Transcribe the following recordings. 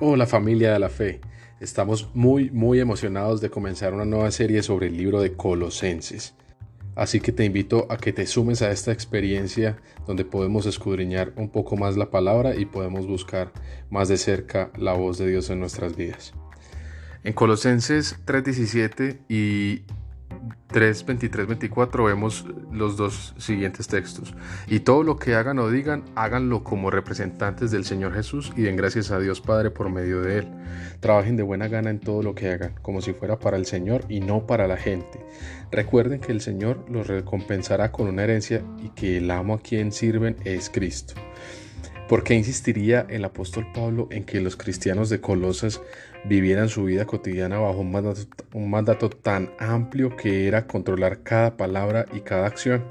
Hola familia de la fe, estamos muy muy emocionados de comenzar una nueva serie sobre el libro de Colosenses. Así que te invito a que te sumes a esta experiencia donde podemos escudriñar un poco más la palabra y podemos buscar más de cerca la voz de Dios en nuestras vidas. En Colosenses 3:17 y 3, 23, 24 vemos los dos siguientes textos. Y todo lo que hagan o digan, háganlo como representantes del Señor Jesús y den gracias a Dios Padre por medio de Él. Trabajen de buena gana en todo lo que hagan, como si fuera para el Señor y no para la gente. Recuerden que el Señor los recompensará con una herencia y que el amo a quien sirven es Cristo. ¿Por qué insistiría el apóstol Pablo en que los cristianos de Colosas vivieran su vida cotidiana bajo un mandato, un mandato, tan amplio que era controlar cada palabra y cada acción?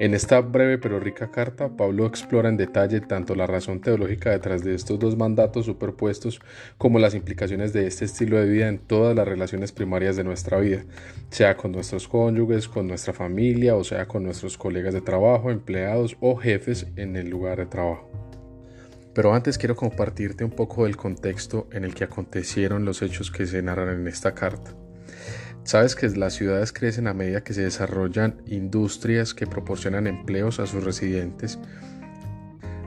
En esta breve pero rica carta, Pablo explora en detalle tanto la razón teológica detrás de estos dos mandatos superpuestos como las implicaciones de este estilo de vida en todas las relaciones primarias de nuestra vida, sea con nuestros cónyuges, con nuestra familia o sea con nuestros colegas de trabajo, empleados o jefes en el lugar de trabajo. Pero antes quiero compartirte un poco del contexto en el que acontecieron los hechos que se narran en esta carta. Sabes que las ciudades crecen a medida que se desarrollan industrias que proporcionan empleos a sus residentes.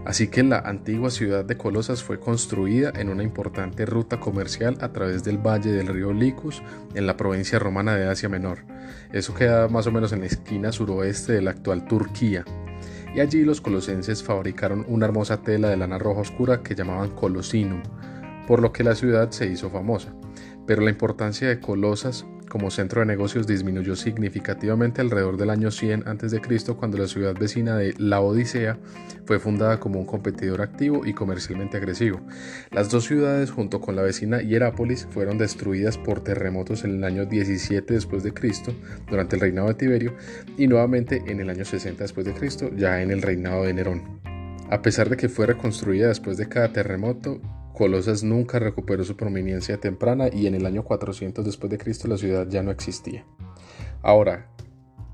Así que la antigua ciudad de Colosas fue construida en una importante ruta comercial a través del valle del río Licus en la provincia romana de Asia Menor. Eso queda más o menos en la esquina suroeste de la actual Turquía. Y allí los colosenses fabricaron una hermosa tela de lana roja oscura que llamaban Colosinum, por lo que la ciudad se hizo famosa. Pero la importancia de Colosas como centro de negocios disminuyó significativamente alrededor del año 100 a.C. cuando la ciudad vecina de La Odisea fue fundada como un competidor activo y comercialmente agresivo. Las dos ciudades junto con la vecina Hierápolis fueron destruidas por terremotos en el año 17 después de Cristo durante el reinado de Tiberio y nuevamente en el año 60 después de Cristo ya en el reinado de Nerón. A pesar de que fue reconstruida después de cada terremoto, Colosas nunca recuperó su prominencia temprana y en el año 400 después de Cristo la ciudad ya no existía. Ahora,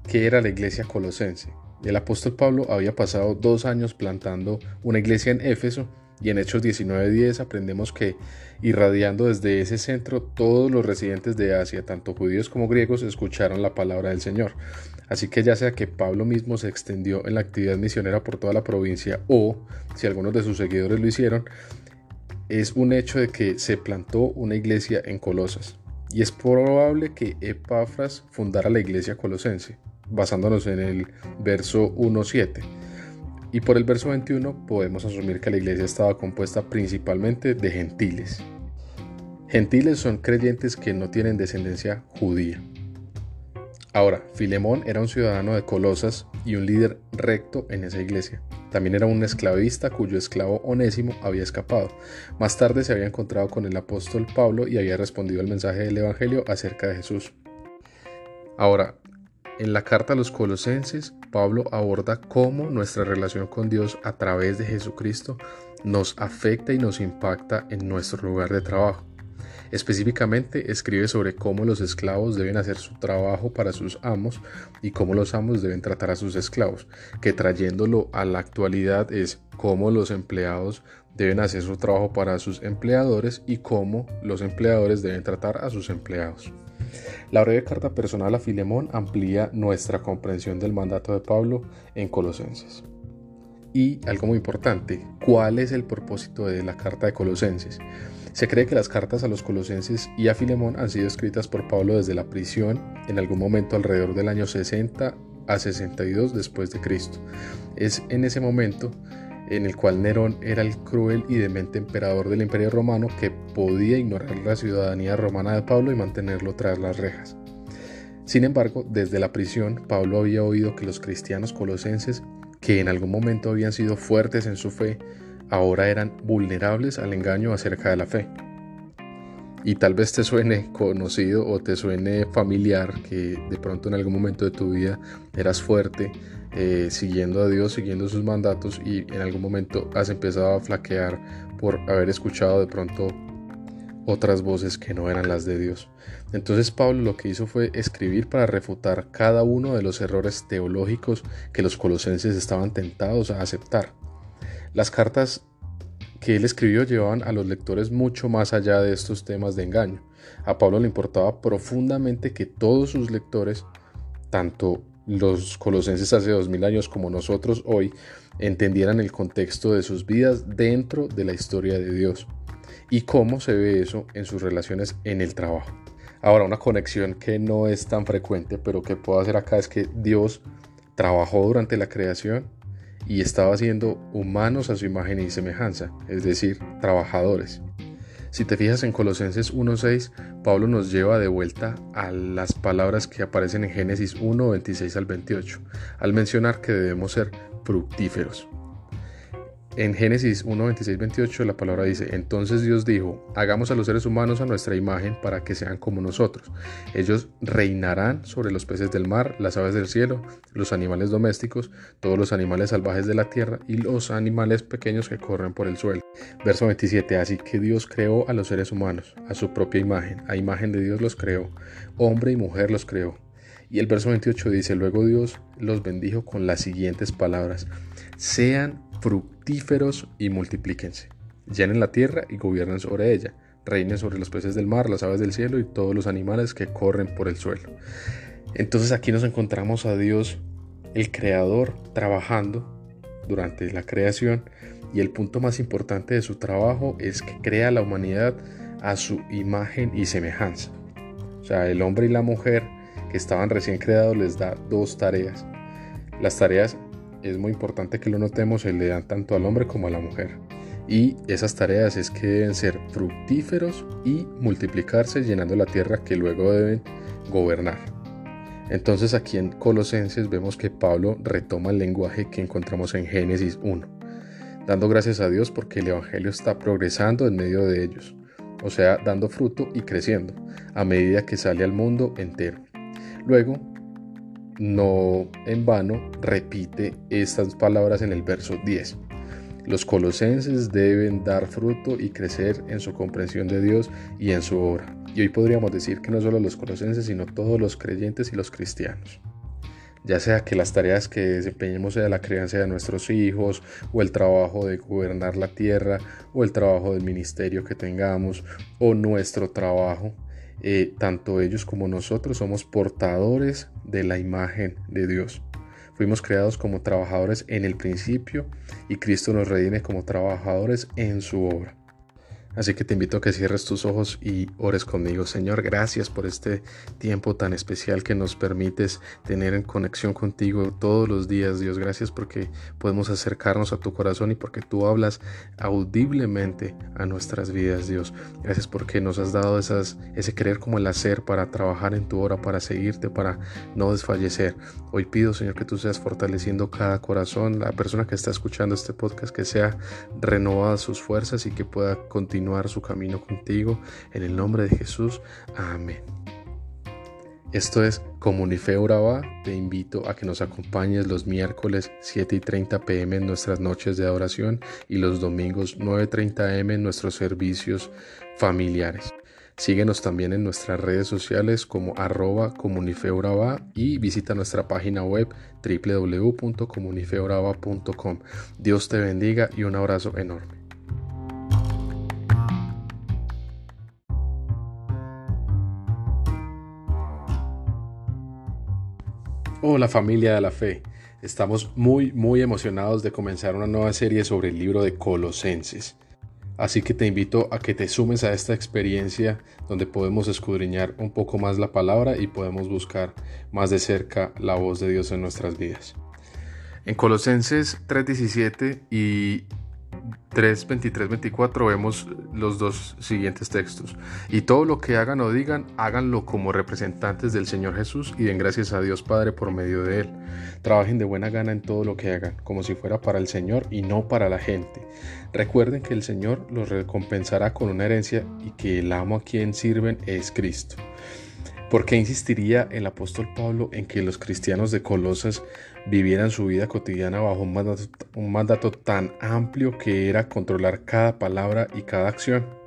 ¿qué era la iglesia colosense? El apóstol Pablo había pasado dos años plantando una iglesia en Éfeso y en Hechos 19:10 aprendemos que, irradiando desde ese centro, todos los residentes de Asia, tanto judíos como griegos, escucharon la palabra del Señor. Así que ya sea que Pablo mismo se extendió en la actividad misionera por toda la provincia o, si algunos de sus seguidores lo hicieron, es un hecho de que se plantó una iglesia en Colosas y es probable que Epafras fundara la iglesia colosense, basándonos en el verso 1.7. Y por el verso 21 podemos asumir que la iglesia estaba compuesta principalmente de gentiles. Gentiles son creyentes que no tienen descendencia judía. Ahora, Filemón era un ciudadano de Colosas y un líder recto en esa iglesia. También era un esclavista cuyo esclavo Onésimo había escapado. Más tarde se había encontrado con el apóstol Pablo y había respondido al mensaje del Evangelio acerca de Jesús. Ahora, en la carta a los colosenses, Pablo aborda cómo nuestra relación con Dios a través de Jesucristo nos afecta y nos impacta en nuestro lugar de trabajo. Específicamente escribe sobre cómo los esclavos deben hacer su trabajo para sus amos y cómo los amos deben tratar a sus esclavos, que trayéndolo a la actualidad es cómo los empleados deben hacer su trabajo para sus empleadores y cómo los empleadores deben tratar a sus empleados. La breve carta personal a Filemón amplía nuestra comprensión del mandato de Pablo en Colosenses. Y algo muy importante, ¿cuál es el propósito de la carta de Colosenses? Se cree que las cartas a los colosenses y a Filemón han sido escritas por Pablo desde la prisión en algún momento alrededor del año 60 a 62 después de Cristo. Es en ese momento en el cual Nerón era el cruel y demente emperador del Imperio Romano que podía ignorar la ciudadanía romana de Pablo y mantenerlo tras las rejas. Sin embargo, desde la prisión, Pablo había oído que los cristianos colosenses, que en algún momento habían sido fuertes en su fe, ahora eran vulnerables al engaño acerca de la fe. Y tal vez te suene conocido o te suene familiar que de pronto en algún momento de tu vida eras fuerte eh, siguiendo a Dios, siguiendo sus mandatos y en algún momento has empezado a flaquear por haber escuchado de pronto otras voces que no eran las de Dios. Entonces Pablo lo que hizo fue escribir para refutar cada uno de los errores teológicos que los colosenses estaban tentados a aceptar. Las cartas que él escribió llevaban a los lectores mucho más allá de estos temas de engaño. A Pablo le importaba profundamente que todos sus lectores, tanto los colosenses hace dos mil años como nosotros hoy, entendieran el contexto de sus vidas dentro de la historia de Dios y cómo se ve eso en sus relaciones en el trabajo. Ahora, una conexión que no es tan frecuente, pero que puedo hacer acá es que Dios trabajó durante la creación y estaba haciendo humanos a su imagen y semejanza, es decir, trabajadores. Si te fijas en Colosenses 1.6, Pablo nos lleva de vuelta a las palabras que aparecen en Génesis 1, 26 al 28, al mencionar que debemos ser fructíferos. En Génesis 1, 26, 28 la palabra dice, entonces Dios dijo, hagamos a los seres humanos a nuestra imagen para que sean como nosotros. Ellos reinarán sobre los peces del mar, las aves del cielo, los animales domésticos, todos los animales salvajes de la tierra y los animales pequeños que corren por el suelo. Verso 27, así que Dios creó a los seres humanos, a su propia imagen, a imagen de Dios los creó, hombre y mujer los creó. Y el verso 28 dice, luego Dios los bendijo con las siguientes palabras, sean fructíferos y multiplíquense. Llenen la tierra y gobiernen sobre ella. Reinen sobre los peces del mar, las aves del cielo y todos los animales que corren por el suelo. Entonces aquí nos encontramos a Dios, el Creador, trabajando durante la creación y el punto más importante de su trabajo es que crea la humanidad a su imagen y semejanza. O sea, el hombre y la mujer que estaban recién creados les da dos tareas. Las tareas es muy importante que lo notemos, se le dan tanto al hombre como a la mujer. Y esas tareas es que deben ser fructíferos y multiplicarse llenando la tierra que luego deben gobernar. Entonces aquí en Colosenses vemos que Pablo retoma el lenguaje que encontramos en Génesis 1, dando gracias a Dios porque el Evangelio está progresando en medio de ellos, o sea, dando fruto y creciendo a medida que sale al mundo entero. Luego no en vano repite estas palabras en el verso 10. Los colosenses deben dar fruto y crecer en su comprensión de Dios y en su obra. Y hoy podríamos decir que no solo los colosenses, sino todos los creyentes y los cristianos. Ya sea que las tareas que desempeñemos sea la crianza de nuestros hijos, o el trabajo de gobernar la tierra, o el trabajo del ministerio que tengamos, o nuestro trabajo, eh, tanto ellos como nosotros somos portadores de la imagen de Dios. Fuimos creados como trabajadores en el principio y Cristo nos redime como trabajadores en su obra. Así que te invito a que cierres tus ojos y ores conmigo. Señor, gracias por este tiempo tan especial que nos permites tener en conexión contigo todos los días, Dios. Gracias porque podemos acercarnos a tu corazón y porque tú hablas audiblemente a nuestras vidas, Dios. Gracias porque nos has dado esas, ese creer como el hacer para trabajar en tu hora, para seguirte, para no desfallecer. Hoy pido, Señor, que tú seas fortaleciendo cada corazón, la persona que está escuchando este podcast, que sea renovada sus fuerzas y que pueda continuar su camino contigo. En el nombre de Jesús. Amén. Esto es Comunife Urabá. Te invito a que nos acompañes los miércoles 7 y 30 pm en nuestras noches de adoración y los domingos 9.30 am en nuestros servicios familiares. Síguenos también en nuestras redes sociales como arroba comunifeuraba y visita nuestra página web www.comunifeuraba.com. Dios te bendiga y un abrazo enorme. Hola familia de la fe, estamos muy muy emocionados de comenzar una nueva serie sobre el libro de Colosenses. Así que te invito a que te sumes a esta experiencia donde podemos escudriñar un poco más la palabra y podemos buscar más de cerca la voz de Dios en nuestras vidas. En Colosenses 3:17 y 3, 23, 24 vemos los dos siguientes textos. Y todo lo que hagan o digan, háganlo como representantes del Señor Jesús y den gracias a Dios Padre por medio de Él. Trabajen de buena gana en todo lo que hagan, como si fuera para el Señor y no para la gente. Recuerden que el Señor los recompensará con una herencia y que el amo a quien sirven es Cristo. ¿Por qué insistiría el apóstol Pablo en que los cristianos de Colosas vivieran su vida cotidiana bajo un mandato, un mandato, tan amplio que era controlar cada palabra y cada acción?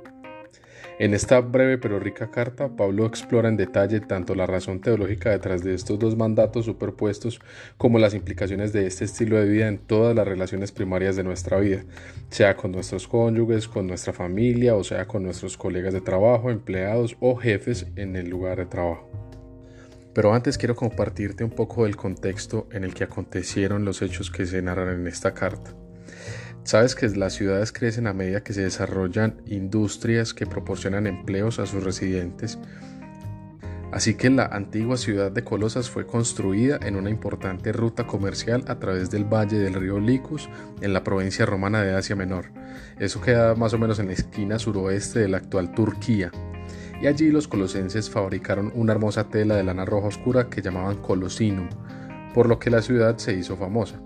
En esta breve pero rica carta, Pablo explora en detalle tanto la razón teológica detrás de estos dos mandatos superpuestos como las implicaciones de este estilo de vida en todas las relaciones primarias de nuestra vida, sea con nuestros cónyuges, con nuestra familia o sea con nuestros colegas de trabajo, empleados o jefes en el lugar de trabajo. Pero antes quiero compartirte un poco del contexto en el que acontecieron los hechos que se narran en esta carta. Sabes que las ciudades crecen a medida que se desarrollan industrias que proporcionan empleos a sus residentes. Así que la antigua ciudad de Colosas fue construida en una importante ruta comercial a través del valle del río Licus en la provincia romana de Asia Menor. Eso queda más o menos en la esquina suroeste de la actual Turquía. Y allí los colosenses fabricaron una hermosa tela de lana roja oscura que llamaban colosinum, por lo que la ciudad se hizo famosa.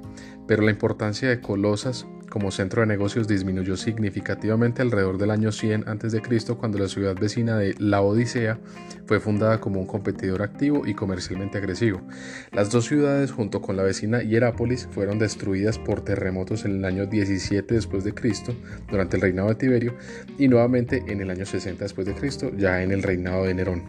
Pero la importancia de Colosas como centro de negocios disminuyó significativamente alrededor del año 100 a.C. cuando la ciudad vecina de La Odisea fue fundada como un competidor activo y comercialmente agresivo. Las dos ciudades junto con la vecina Hierápolis fueron destruidas por terremotos en el año 17 después de Cristo durante el reinado de Tiberio y nuevamente en el año 60 después de Cristo ya en el reinado de Nerón.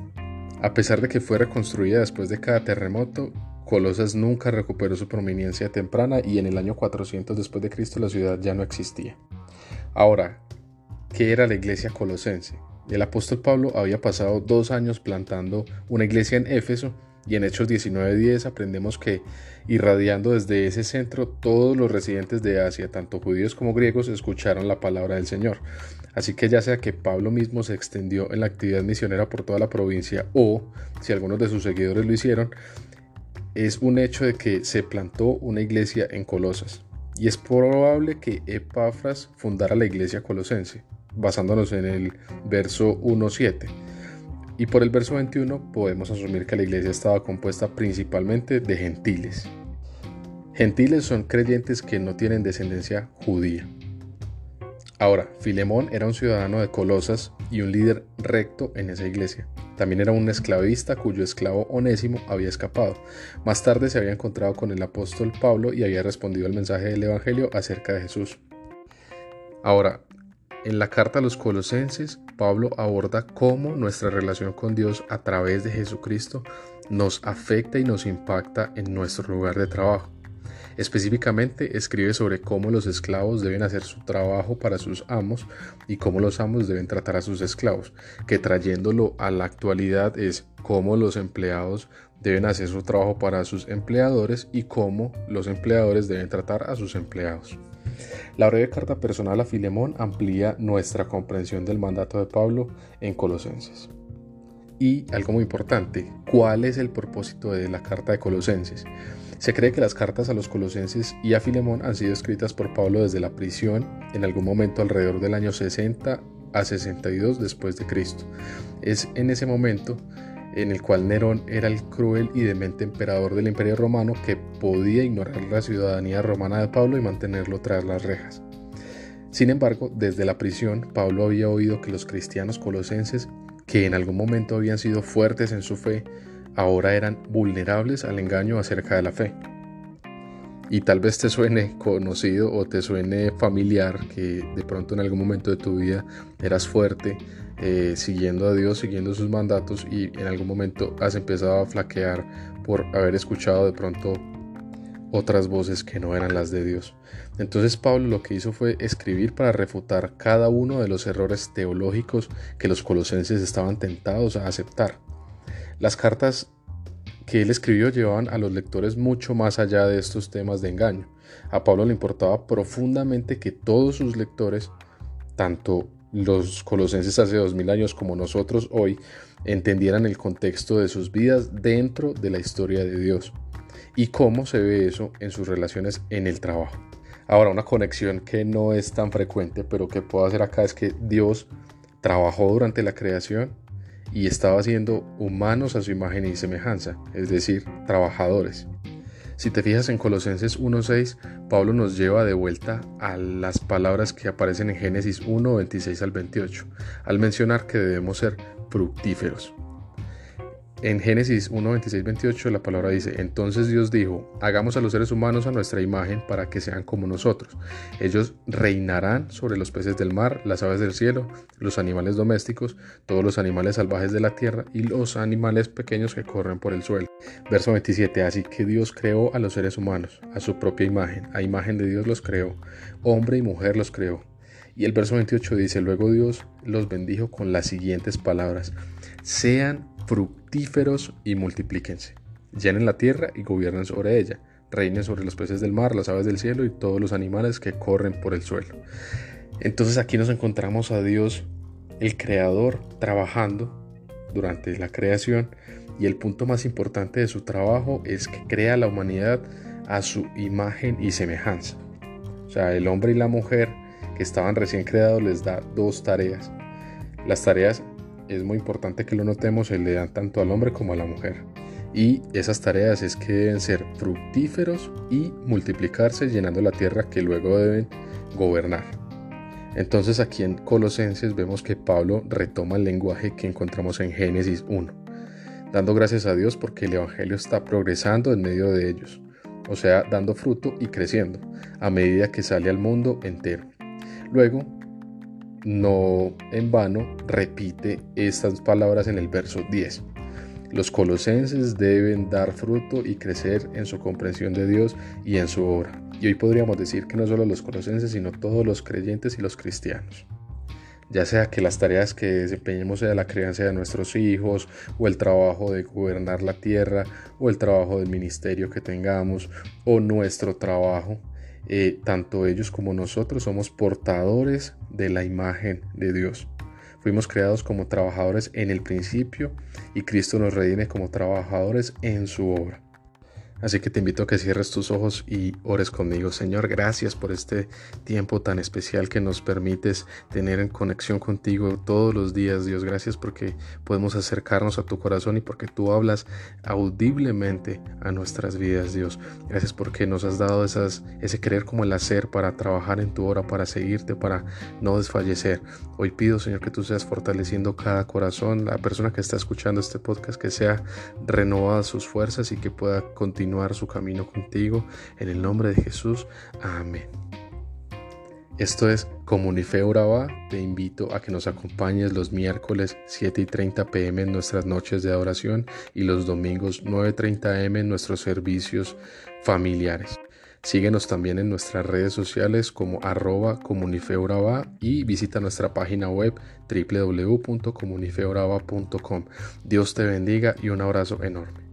A pesar de que fue reconstruida después de cada terremoto, Colosas nunca recuperó su prominencia temprana y en el año 400 después de Cristo la ciudad ya no existía. Ahora, ¿qué era la iglesia colosense? El apóstol Pablo había pasado dos años plantando una iglesia en Éfeso y en Hechos 19:10 aprendemos que, irradiando desde ese centro, todos los residentes de Asia, tanto judíos como griegos, escucharon la palabra del Señor. Así que ya sea que Pablo mismo se extendió en la actividad misionera por toda la provincia o, si algunos de sus seguidores lo hicieron, es un hecho de que se plantó una iglesia en Colosas y es probable que Epafras fundara la iglesia colosense, basándonos en el verso 1.7. Y por el verso 21 podemos asumir que la iglesia estaba compuesta principalmente de gentiles. Gentiles son creyentes que no tienen descendencia judía. Ahora, Filemón era un ciudadano de Colosas y un líder recto en esa iglesia. También era un esclavista cuyo esclavo Onésimo había escapado. Más tarde se había encontrado con el apóstol Pablo y había respondido al mensaje del Evangelio acerca de Jesús. Ahora, en la carta a los colosenses, Pablo aborda cómo nuestra relación con Dios a través de Jesucristo nos afecta y nos impacta en nuestro lugar de trabajo. Específicamente escribe sobre cómo los esclavos deben hacer su trabajo para sus amos y cómo los amos deben tratar a sus esclavos, que trayéndolo a la actualidad es cómo los empleados deben hacer su trabajo para sus empleadores y cómo los empleadores deben tratar a sus empleados. La breve carta personal a Filemón amplía nuestra comprensión del mandato de Pablo en Colosenses. Y algo muy importante, ¿cuál es el propósito de la carta de Colosenses? Se cree que las cartas a los colosenses y a Filemón han sido escritas por Pablo desde la prisión en algún momento alrededor del año 60 a 62 después de Cristo. Es en ese momento en el cual Nerón era el cruel y demente emperador del Imperio Romano que podía ignorar la ciudadanía romana de Pablo y mantenerlo tras las rejas. Sin embargo, desde la prisión, Pablo había oído que los cristianos colosenses, que en algún momento habían sido fuertes en su fe, ahora eran vulnerables al engaño acerca de la fe. Y tal vez te suene conocido o te suene familiar que de pronto en algún momento de tu vida eras fuerte, eh, siguiendo a Dios, siguiendo sus mandatos y en algún momento has empezado a flaquear por haber escuchado de pronto otras voces que no eran las de Dios. Entonces Pablo lo que hizo fue escribir para refutar cada uno de los errores teológicos que los colosenses estaban tentados a aceptar. Las cartas que él escribió llevaban a los lectores mucho más allá de estos temas de engaño. A Pablo le importaba profundamente que todos sus lectores, tanto los colosenses hace dos mil años como nosotros hoy, entendieran el contexto de sus vidas dentro de la historia de Dios y cómo se ve eso en sus relaciones en el trabajo. Ahora, una conexión que no es tan frecuente, pero que puedo hacer acá es que Dios trabajó durante la creación y estaba haciendo humanos a su imagen y semejanza, es decir, trabajadores. Si te fijas en Colosenses 1.6, Pablo nos lleva de vuelta a las palabras que aparecen en Génesis 1, 26 al 28, al mencionar que debemos ser fructíferos. En Génesis 1, 26, 28 la palabra dice, entonces Dios dijo, hagamos a los seres humanos a nuestra imagen para que sean como nosotros. Ellos reinarán sobre los peces del mar, las aves del cielo, los animales domésticos, todos los animales salvajes de la tierra y los animales pequeños que corren por el suelo. Verso 27, así que Dios creó a los seres humanos, a su propia imagen, a imagen de Dios los creó, hombre y mujer los creó. Y el verso 28 dice, luego Dios los bendijo con las siguientes palabras, sean fructíferos y multiplíquense. Llenen la tierra y gobiernen sobre ella. Reinen sobre los peces del mar, las aves del cielo y todos los animales que corren por el suelo. Entonces aquí nos encontramos a Dios, el Creador, trabajando durante la creación y el punto más importante de su trabajo es que crea la humanidad a su imagen y semejanza. O sea, el hombre y la mujer que estaban recién creados les da dos tareas. Las tareas es muy importante que lo notemos, se le dan tanto al hombre como a la mujer. Y esas tareas es que deben ser fructíferos y multiplicarse llenando la tierra que luego deben gobernar. Entonces aquí en Colosenses vemos que Pablo retoma el lenguaje que encontramos en Génesis 1, dando gracias a Dios porque el Evangelio está progresando en medio de ellos, o sea, dando fruto y creciendo a medida que sale al mundo entero. Luego, no en vano repite estas palabras en el verso 10. Los colosenses deben dar fruto y crecer en su comprensión de Dios y en su obra. Y hoy podríamos decir que no solo los colosenses, sino todos los creyentes y los cristianos. Ya sea que las tareas que desempeñemos sea la crianza de nuestros hijos, o el trabajo de gobernar la tierra, o el trabajo del ministerio que tengamos, o nuestro trabajo eh, tanto ellos como nosotros somos portadores de la imagen de Dios. Fuimos creados como trabajadores en el principio y Cristo nos redime como trabajadores en su obra. Así que te invito a que cierres tus ojos y ores conmigo. Señor, gracias por este tiempo tan especial que nos permites tener en conexión contigo todos los días. Dios, gracias porque podemos acercarnos a tu corazón y porque tú hablas audiblemente a nuestras vidas, Dios. Gracias porque nos has dado esas, ese querer como el hacer para trabajar en tu hora, para seguirte, para no desfallecer. Hoy pido, Señor, que tú seas fortaleciendo cada corazón, la persona que está escuchando este podcast, que sea renovada sus fuerzas y que pueda continuar su camino contigo. En el nombre de Jesús. Amén. Esto es Comunife Urabá. Te invito a que nos acompañes los miércoles 7 y 30 pm en nuestras noches de adoración y los domingos 9.30 am en nuestros servicios familiares. Síguenos también en nuestras redes sociales como arroba comunifeuraba y visita nuestra página web www.comunifeuraba.com. Dios te bendiga y un abrazo enorme.